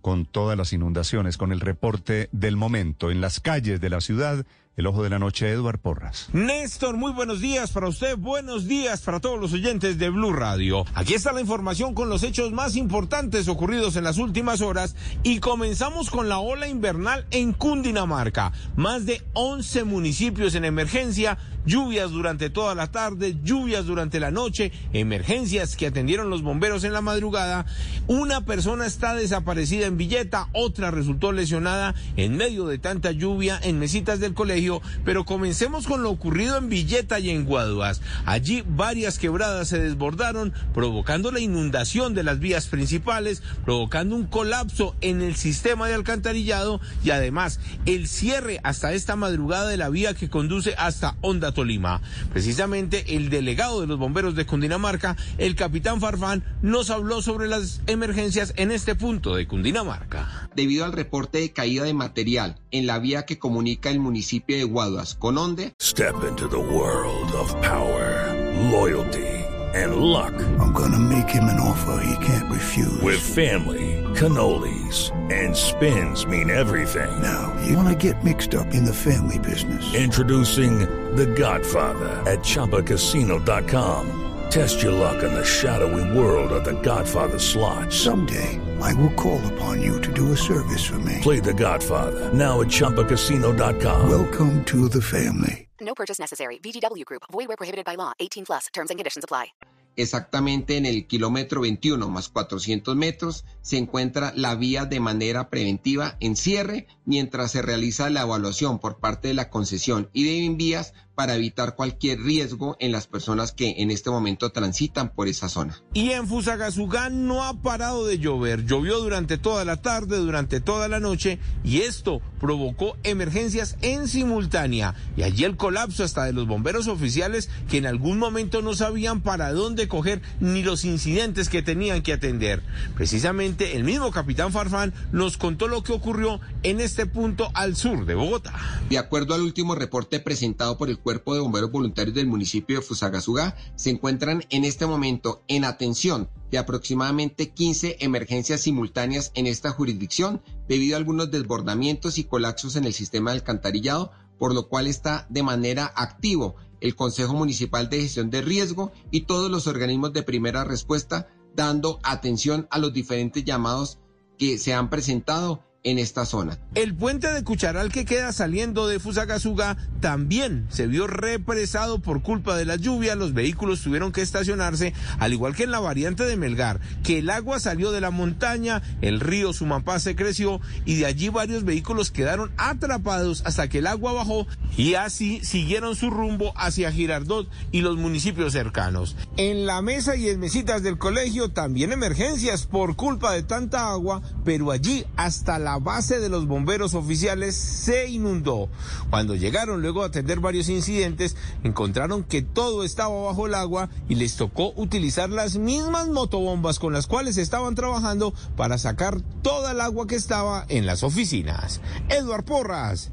con todas las inundaciones, con el reporte del momento en las calles de la ciudad. El ojo de la noche, Eduard Porras. Néstor, muy buenos días para usted, buenos días para todos los oyentes de Blue Radio. Aquí está la información con los hechos más importantes ocurridos en las últimas horas y comenzamos con la ola invernal en Cundinamarca. Más de 11 municipios en emergencia, lluvias durante toda la tarde, lluvias durante la noche, emergencias que atendieron los bomberos en la madrugada. Una persona está desaparecida en Villeta, otra resultó lesionada en medio de tanta lluvia en mesitas del colegio pero comencemos con lo ocurrido en Villeta y en Guaduas. Allí varias quebradas se desbordaron, provocando la inundación de las vías principales, provocando un colapso en el sistema de alcantarillado y además el cierre hasta esta madrugada de la vía que conduce hasta Honda Tolima. Precisamente el delegado de los bomberos de Cundinamarca, el capitán Farfán, nos habló sobre las emergencias en este punto de Cundinamarca. Debido al reporte de caída de material en la vía que comunica el municipio de Guaduas con Onde. Step into the world of power, loyalty, and luck. I'm gonna make him an offer he can't refuse. With family, cannolis, and spins mean everything. Now, you wanna get mixed up in the family business. Introducing The Godfather at ChumbaCasino.com. Test your luck in the shadowy world of The Godfather slot. Someday, I will call upon you to do a service for me. Play The Godfather now at ChumbaCasino.com. Welcome to the family. No purchase necessary. VGW Group. Void where prohibited by law. 18 plus. Terms and conditions apply. Exactamente en el kilómetro 21 más 400 metros se encuentra la vía de manera preventiva en cierre mientras se realiza la evaluación por parte de la concesión y de envías para evitar cualquier riesgo en las personas que en este momento transitan por esa zona. Y en Fusagasugá no ha parado de llover. Llovió durante toda la tarde, durante toda la noche y esto provocó emergencias en simultánea. Y allí el colapso hasta de los bomberos oficiales que en algún momento no sabían para dónde coger ni los incidentes que tenían que atender. Precisamente el mismo capitán Farfán nos contó lo que ocurrió en este punto al sur de Bogotá. De acuerdo al último reporte presentado por el Cuerpo de Bomberos Voluntarios del municipio de Fusagasugá, se encuentran en este momento en atención de aproximadamente 15 emergencias simultáneas en esta jurisdicción debido a algunos desbordamientos y colapsos en el sistema de alcantarillado, por lo cual está de manera activo el Consejo Municipal de Gestión de Riesgo y todos los organismos de primera respuesta dando atención a los diferentes llamados que se han presentado en esta zona. El puente de Cucharal que queda saliendo de Fusagasugá también se vio represado por culpa de la lluvia. Los vehículos tuvieron que estacionarse, al igual que en la variante de Melgar, que el agua salió de la montaña, el río Sumapá se creció y de allí varios vehículos quedaron atrapados hasta que el agua bajó y así siguieron su rumbo hacia Girardot y los municipios cercanos. En la mesa y en mesitas del colegio también emergencias por culpa de tanta agua, pero allí hasta la la base de los bomberos oficiales se inundó. Cuando llegaron luego a atender varios incidentes, encontraron que todo estaba bajo el agua y les tocó utilizar las mismas motobombas con las cuales estaban trabajando para sacar toda el agua que estaba en las oficinas. Eduard Porras.